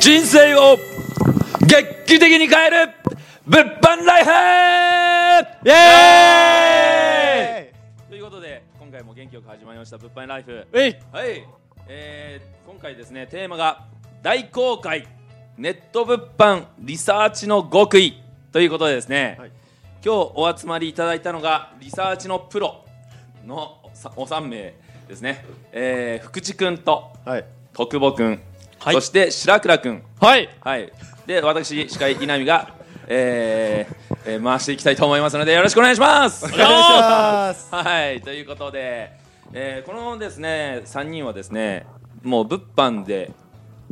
人生を劇的に変える物販ライフ。イエーイ！ということで今回も元気よく始まりました物販ライフ。はい、えー、今回ですねテーマが大公開ネット物販リサーチの極意。ということでですね、はい。今日お集まりいただいたのがリサーチのプロのさお3名ですね、えー、福地君とはい。徳保君、はい。そして白倉君はい。はい。で私司会稲見が、えーえー回していきたいと思いますのでよろしくお願いします。お願いします。はい、ということで、えーこのですね3人はですねもう物販で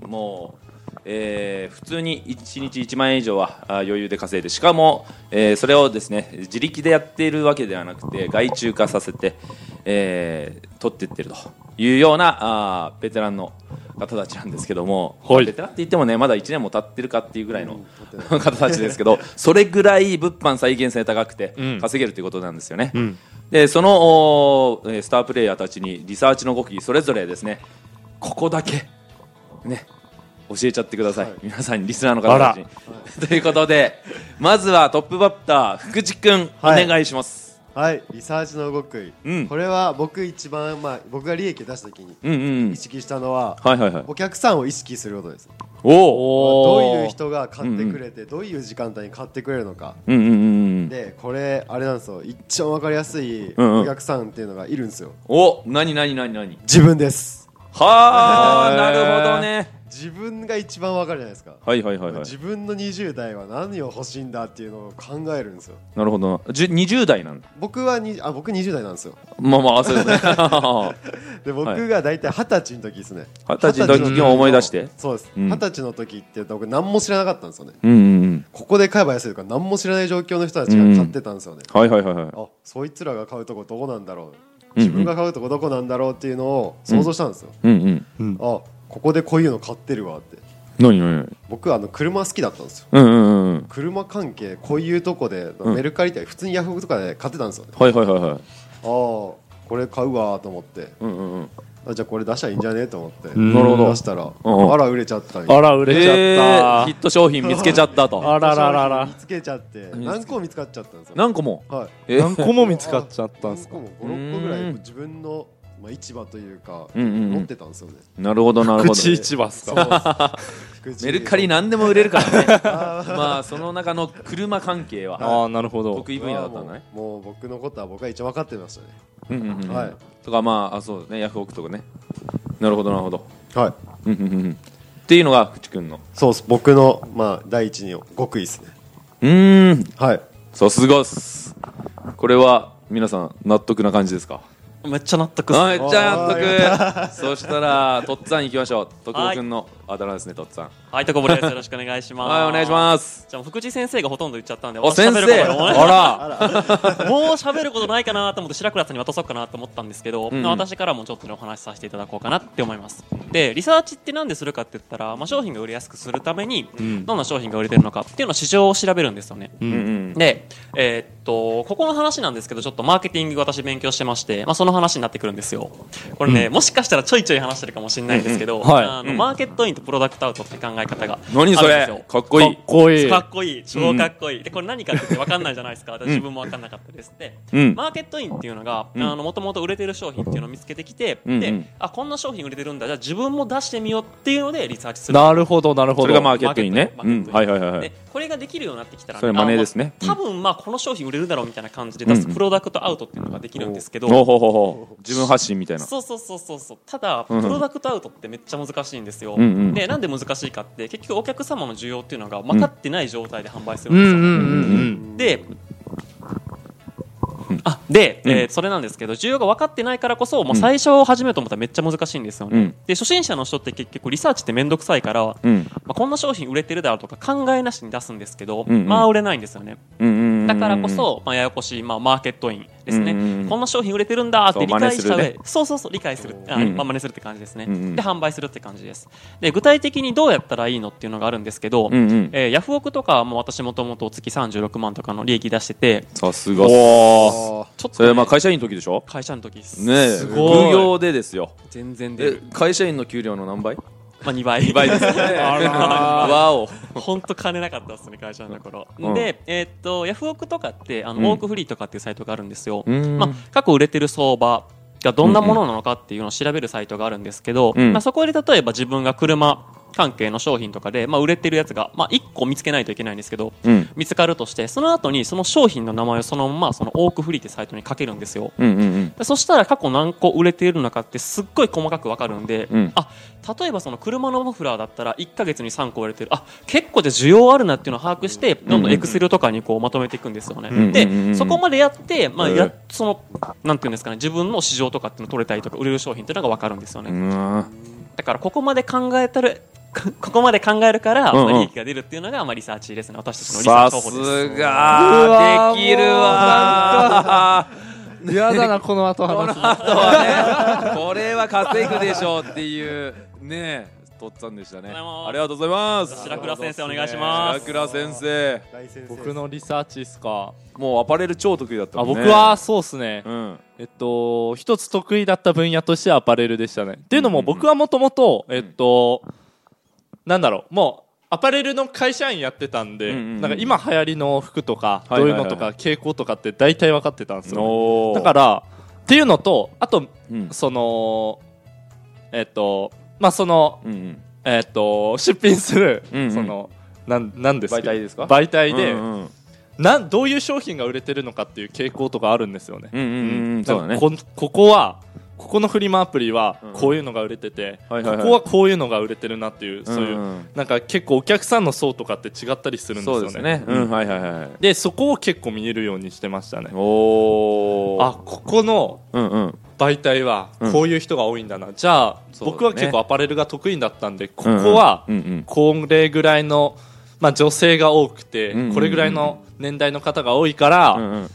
もう、えー普通に1日1万円以上はあ余裕で稼いでしかも、えーそれをですね自力でやっているわけではなくて外注化させて、えー取っていってるというようなあーベテランの方たちなんですけども、はい。ベテランって言ってもねまだ1年も経ってるかっていうぐらいの、方たちですけどそれぐらい物販再現性高くてうん。稼げるということなんですよね。ん。でそのスタープレイヤーたちにリサーチの極意それぞれですねここだけね教えちゃってください、はい。皆さんにリスナーの方たちに。ということでまずはトップバッター福地君、はい。お願いします。はいリサーチの極意、うんこれは僕一番まあ僕が利益出すときにうんうんうん意識したのは、はいはいはい。お客さんを意識することですおお。どういう人が買ってくれて、どういう時間帯に買ってくれるのかうんうんうんうん。でこれあれなんですよ一番わかりやすいうんうんお客さんっていうのがいるんですよお、なになになになに。自分ですはあ、なるほどね。自分が一番わかるじゃないですか、はいはいはいはい。自分の20代は何を欲しいんだっていうのを考えるんですよなるほどな。じゅ20代なんだ。僕はにあ僕20代なんですよまあまあ、そうですね。で僕が大体二十歳の時ですね二十歳の時を思い出して。そうですうん二十歳の時って僕何も知らなかったんですよねうんうんうん。ここで買えば安いとか何も知らない状況の人たちが買ってたんですよね、はいはいはいはい。あそいつらが買うとこどこなんだろううんうん自分が買うとこどこなんだろうっていうのを想像したんですよ、うんうん。あここでこういうの買ってるわって。何何何？僕あの車好きだったんですよ。うんうんうんうん。車関係こういうとこで、うん。メルカリって普通にヤフオクとかで買ってたんですよ。ねはいはいはいはい。ああこれ買うわと思って。うんうんうん。あじゃあこれ出したらいいんじゃね？と思って。ん。なるほど。出したら、うんあら売れちゃったあら売れちゃえーヒッっト商品見つけちゃったと。あらららら。見つけちゃって。何個も見つかっちゃったんですよ何個も。はい。えた何個も見つかっちゃったんすか？何個も？56個ぐらいうん。自分の、まあ、市場というか、うんうんうん持ってたんですよねなるほどなるほど。口市場っすそうか メルカリ何でも売れるからね。まあその中の車関係はああなるほど得意分野だったんだね。もうもう僕のことは僕が一番分かってましたねうんうんうん。はいとかまああそうねヤフオクとかね。なるほどなるほど。はいうんうんうんうん。っていうのが福地君の。そうっす僕の、まあ、第一に極意ですねうーん。はいさすがっす。これは皆さん納得な感じですか？めっちゃ納得っすはい、じゃ納得。そしたらとっつぁん行きましょう。徳保君のあだ名ですねとっつぁん。はい、とこぼれです。よろしくお願いします。はいお願いします。じゃあ、福地先生がほとんど言っちゃったんで、お私先生。あら。もう喋ることないかなと思って白倉さんに渡そうかなと思ったんですけど、うん私からもちょっとねお話しさせていただこうかなって思いますでリサーチって何でするかって言ったら、まあ、商品が売れやすくするために、んどんな商品が売れてるのかっていうのを市場を調べるんですよね、うんうん。で、えーっとここの話なんですけどちょっとマーケティング私勉強してまして、まあ、その話になってくるんですよこれね、もしかしたらちょいちょい話してるかもしれないんですけど、うんうんはいあのうんマーケットインとプロダクトアウトって考え方があるん何それですよ。かっかっこいい。こいい。かっこいい。超かっこいい、でこれ何かって分かんないじゃないですか。私自分も分かんなかったです。で、うん。マーケットインっていうのがうん。もともと売れてる商品っていうのを見つけてきて、うんうん。であこんな商品売れてるんだ。じゃあ自分も出してみようっていうのでリサーチする。なるほどなるほど。それがマーケットインね。うん。はいはいはい。で。これができるようになってきたら、それマネーですね。あまあ多分まあこの商品売れるだろうみたいな感じで出すプロダクトアウトっていうのができるんですけど、ほうほうほうほう。自分発信みたいな。そうそうそうそうそう。ただプロダクトアウトってめっちゃ難しいんですよ、うんうん。でなんで難しいかって結局お客様の需要っていうのが分かってない状態で販売するんですよ、で、あで、うん。えーそれなんですけど需要が分かってないからこそ、もう最初始めようと思ったらめっちゃ難しいんですよね、うん。で初心者の人って結局リサーチって面倒くさいから、うん。まあ、こんな商品売れてるだろうとか考えなしに出すんですけど、うんうん。まあ売れないんですよね。だからこそ、まあ、ややこしい、まあ、マーケットインですね、うんうんうん。こんな商品売れてるんだって理解した上真似するで、そうそうそう理解する、あうんまあ、真似するって感じですね、うんうん。で販売するって感じです。で具体的にどうやったらいいのっていうのがあるんですけど、うんうん。えーヤフオクとかも私もともと月36万とかの利益出しててさすがちょっとね、それはまあ会社員の時でしょ？会社の時です。ねえ。すごい。副業でですよ。全然出える、会社員の給料の何倍？まあ、2倍。2倍ですね。あらわお。本当金なかったですね会社の頃、うん。で、えーっとヤフオクとかってあの、うん。オークフリーとかっていうサイトがあるんですよ、うん。まあ、過去売れてる相場がどんなものなのかっていうのを調べるサイトがあるんですけど、うん。まあ、そこで例えば自分が車関係の商品とかで、まあ、売れてるやつが、まあ、1個見つけないといけないんですけどうん。見つかるとしてその後にその商品の名前をそのままそのオークフリーってサイトに書けるんですよ。うんうんうん。でそしたら過去何個売れているのかってすっごい細かく分かるんで、うん。あ例えばその車のマフラーだったら1か月に3個売れてる。あ結構じゃあ需要あるなっていうのを把握してどんどんエクセルとかにこうまとめていくんですよね、うんうんうんでそこまでやって、まあ、うん。やそのなんていうんですかね自分の市場とかっていうのを取れたりとか売れる商品っていうのが分かるんですよね、うん。だからここまで考えたる ここまで考えるから、うんうん。まあ利益が出るっていうのが、まあ、リサーチですね私たちのリサーさチ方法です。すができるわ嫌だなこの後この。話す後はね。これは稼ぐでしょうっていうねとっつぁんでしたね。ありがとうございます。白倉先生お願いします。白倉先生。僕のリサーチですか？もうアパレル超得意だったあもんね。僕はそうっすね。うん。えっと一つ得意だった分野としてはアパレルでしたね。っていうのもうんうんうん。僕はもともとえっとなんだろう。もうアパレルの会社員やってたんで、うんうんうんなんか今流行りの服とかどういうのとか傾向とかって大体分かってたんですよ、おー。だからっていうのとあとうん。そのえっとまあそのうんうん。えっと出品する、うんうん。そのなんなんです媒体ですか？媒体で、うんうんなんどういう商品が売れてるのかっていう傾向とかあるんですよね。うんうんうんそうだね。こここはここのフリマアプリはうん。こういうのが売れてて、ここはこういうのが売れてるなっていう、そういう、なんか結構お客さんの層とかって違ったりするんですよね。でそこを結構見えるようにしてましたね。おー。あここの媒体はうん。こういう人が多いんだな、じゃあ、僕は結構アパレルが得意だったんでここはこれぐらいの、まあ、女性が多くて、これぐらいの年代の方が多いから、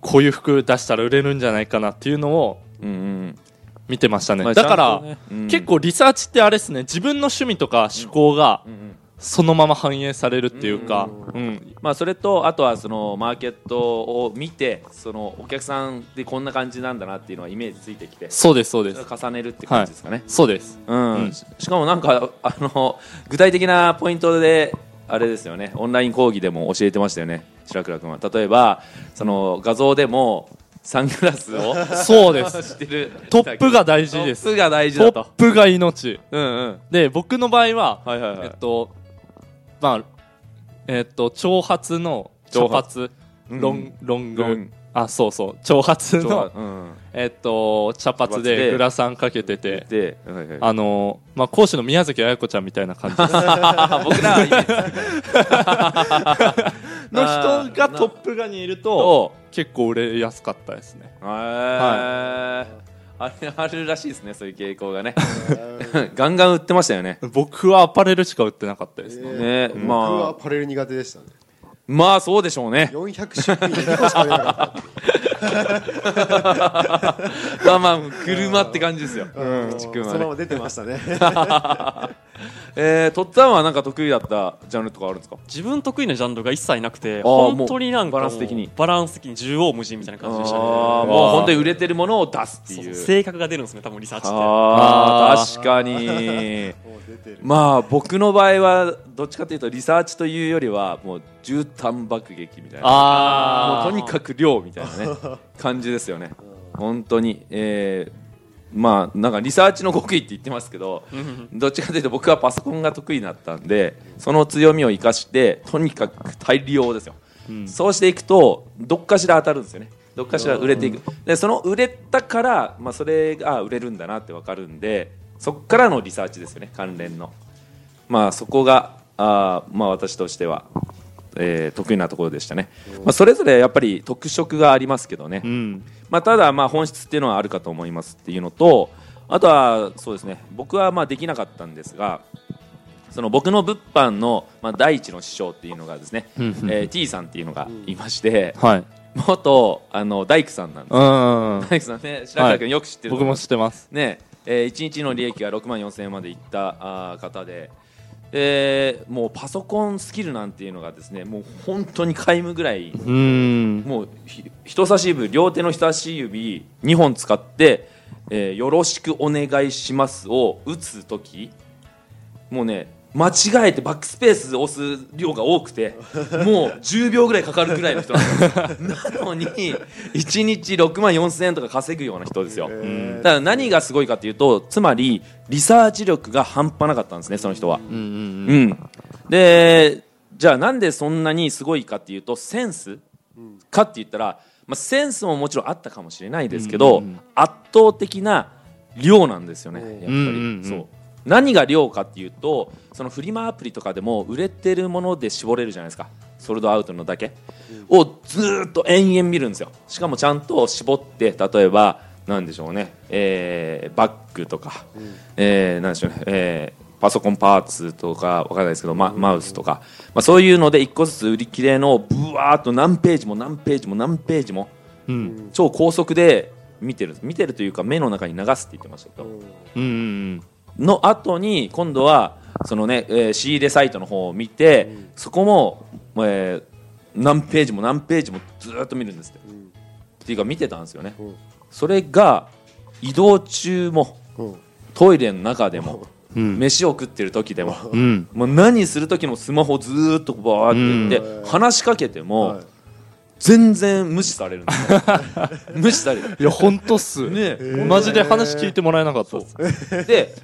こういう服出したら売れるんじゃないかなっていうのをうんうん見てましたね、まあだから、ちゃんとね。うん結構リサーチってあれですね。自分の趣味とか思考がそのまま反映されるっていうか、ううん。まあ、それとあとはそのマーケットを見てそのお客さんでこんな感じなんだなっていうのはイメージついてきてそうですそうです。重ねるって感じですかね、そうです。うん。うん。ししかもなんかあの具体的なポイントであれですよね。オンライン講義でも教えてましたよね。白倉君は。例えばその画像でもサングラスをそうです。してる。トップが大事です。トップが大事トだと。ップが命。うんうん。で僕の場合は、はいはいはい、えっとまあえっと長髪の茶長髪。髪。うん。ロンロング、ロン。あそうそう。長髪のうんえっと茶髪でで。グラサンかけてて。で、はいはい。あのまあ講師の宮崎彩子ちゃんみたいな感じ。僕らは の人がトップ画にいるとと結構売れやすかったですね。へー。あれ あるらしいですねそういう傾向がね。ガンガン売ってましたよね。僕はアパレルしか売ってなかったですね、ね僕はまあ。パレル苦手でしたね。まあそうでしょうね。400出品で2個しか売れなかったまあまあ車って感じですよ。うん。そのまま出てましたね えー、とっつぁんはなんか得意だったジャンルとかあるんですか？自分得意なジャンルが一切なくてー本当になんかバランス的に。バランス的に縦横無尽みたいな感じでしたね。もう本当に売れてるものを出すっていう。そう性格が出るんですね多分リサーチって。あ確かに。まあ僕の場合はどっちかというとリサーチというよりはもう絨毯爆撃みたいな。あもうとにかく量みたいなね感じですよね。本当に。えーまあなんかリサーチの極意って言ってますけどどっちかというと僕はパソコンが得意だったんでその強みを生かしてとにかく大量ですよ、ん。そうしていくとどっかしら当たるんですよね。どっかしら売れていく。でその売れたから、まあ、それが売れるんだなって分かるんでそこからのリサーチですよね関連の。まあそこがあーまあ私としては、えー得意なところでしたね、まあ、それぞれやっぱり特色がありますけどね、うん。まあ、ただまあ本質っていうのはあるかと思いますっていうのとあとはそうですね僕はまあできなかったんですがその僕の物販のまあ第一の師匠っていうのがですね、うんうんえー T さんっていうのがいまして、はい。元あの大工さんなんです。うん大工さんね白川君よく知ってると僕も思います。知ってます。ねえー、1日の利益が6万4000円までいったあー方で、えーもうパソコンスキルなんていうのがですねもう本当に皆無ぐらい。うん。もうひ人差し指両手の人差し指2本使って、えーよろしくお願いします」を打つ時。もうね間違えてバックスペース押す量が多くてもう10秒ぐらいかかるぐらいの人ななのに1日6万4千円とか稼ぐような人ですよ、えだから何がすごいかというとつまりリサーチ力が半端なかったんですねその人は、うんうんうん、でじゃあなんでそんなにすごいかっていうとセンスかって言ったら、まあ、センスももちろんあったかもしれないですけど、圧倒的な量なんですよねやっぱり、そう何が量かっていうとそのフリマアプリとかでも売れてるもので絞れるじゃないですか。ソールドアウトのだけ、をずーっと延々見るんですよ。しかもちゃんと絞って例えばなんでしょうね、えーバッグとか、えーなんでしょうね、えーパソコンパーツとかわからないですけど、ま、マウスとか、まあ、そういうので一個ずつ売り切れのぶわーっと何ページも何ページも何ページもうん。超高速で見てる。見てるというか目の中に流すって言ってましたけど、うんうんの後に今度はそのね、えー仕入れサイトの方を見て、そこも、えー何ページも何ページもずーっと見るんですって、っていうか見てたんですよね、うん。それが移動中もうん。トイレの中でも、うん。飯を食ってる時でも、うん。もう何する時もスマホずーっとバーってやって、うん。話しかけても、はい全然無視されるんですよ無視される。いや本当っす。ねマジで話聞いてもらえなかったで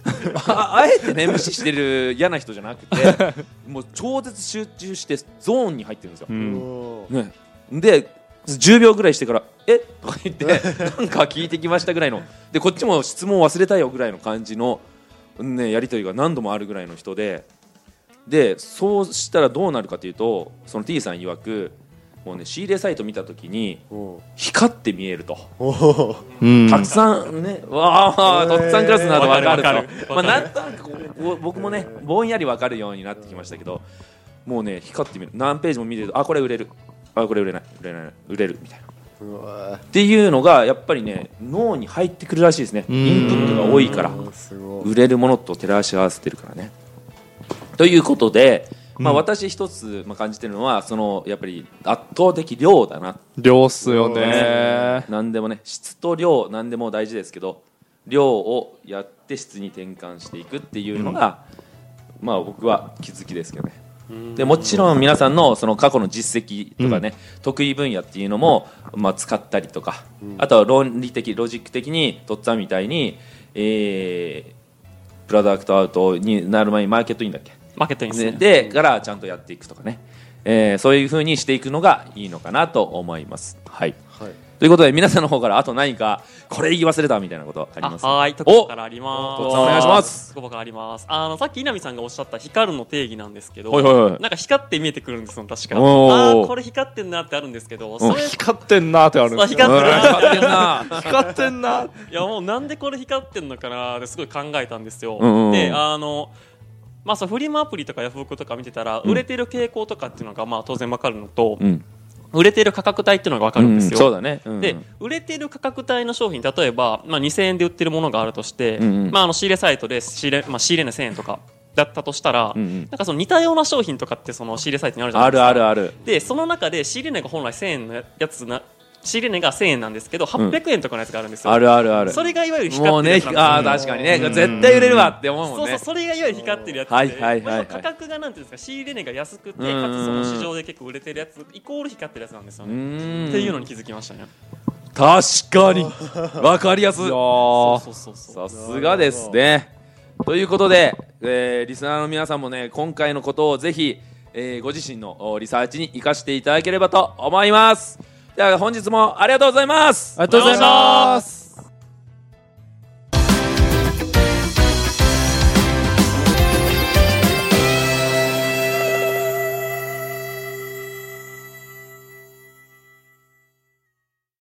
ああえてね無視してる嫌な人じゃなくてもう超絶集中してゾーンに入ってるんですよ、ね、で10秒ぐらいしてから「え？とか言ってなんか聞いてきましたぐらいの。でこっちも質問忘れたよぐらいの感じの、ね、やり取りが何度もあるぐらいの人で。でそうしたらどうなるかというとその T さん曰くもうね仕入れサイト見た時にう。ん光って見えると。たくさんね、わあ、とっさんクラスなどわかる。と、まあ、なんとなくこう僕もね、ぼんやりわかるようになってきましたけど、もうね、光ってみる、何ページも見てる。と、あ、これ売れる、あ、これ売れない、売れない、売れる。みたいな。っていうのが、やっぱりね、脳に入ってくるらしいですね、うん。インプットが多いから、売れるものと照らし合わせてるからね。ということで、まあ、うん。私一つ、まあ、感じてるのはそのやっぱり圧倒的量だな。量っすよね。何でもね質と量何でも大事ですけど量をやって質に転換していくっていうのが、まあ僕は気づきですけどね。でもちろん皆さんのその過去の実績とかね、得意分野っていうのも、まあ、使ったりとか、あとは論理的ロジック的にとっつぁんみたいに、えープロダクトアウトになる前にマーケットインだっけ？マーケットにですでねでからちゃんとやっていくとかね、えーそういうふうにしていくのがいいのかなと思います。はい。はい。ということで皆さんの方からあと何かこれ言い忘れたみたいなことありあます？はい、とこからあります。おお願いします。とこからあります。あの、さっき稲見さんがおっしゃった光るの定義なんですけど、はいはいはい。なんか光って見えてくるんですよ、確か。あーこれ光ってんなってあるんですけど、それ、光ってんなーってあるんです光ってるな光って。ん。な光ってんな。ーいやもうなんでこれ光ってんのかなってすごい考えたんですよ。うんうんうん。で、あの、まあ、そうフリマアプリとかヤフオクとか見てたら、売れてる傾向とかっていうのがまあ当然わかるのと、うん。売れてる価格帯っていうのがわかるんですよ。そうだね、うん。で売れてる価格帯の商品例えば、まあ、2000円で売ってるものがあるとして、うんうん。まあ、あの仕入れサイトで仕入れ,、まあ、仕入れ値1000円とかだったとしたら、うんうん。なんかその似たような商品とかってその仕入れサイトにあるじゃないあですか。るあるある。でその中で仕入れ値が本来1000円のやつな仕入れ値が1000円なんですけど800円とかのやつがあるんですよ、あるあるある。それがいわゆるもうね光ってるやつなんですよ。あー確かにね。絶対売れるわって思うもんね。そうそうそれがいわゆる光ってるやつで、はいはいはい価格がなんていうんですか仕入れ値が安くてかつその市場で結構売れてるやつイコール光ってるやつなんですようねっていうのに気づきましたね。確かに。わかりやすい。いやー。そうそうそうさすがですね。ということで、えーリスナーの皆さんもね今回のことをぜひ、えーご自身のおリサーチに生かしていただければと思いますでは本日もありがとうございます。ありがとうございます。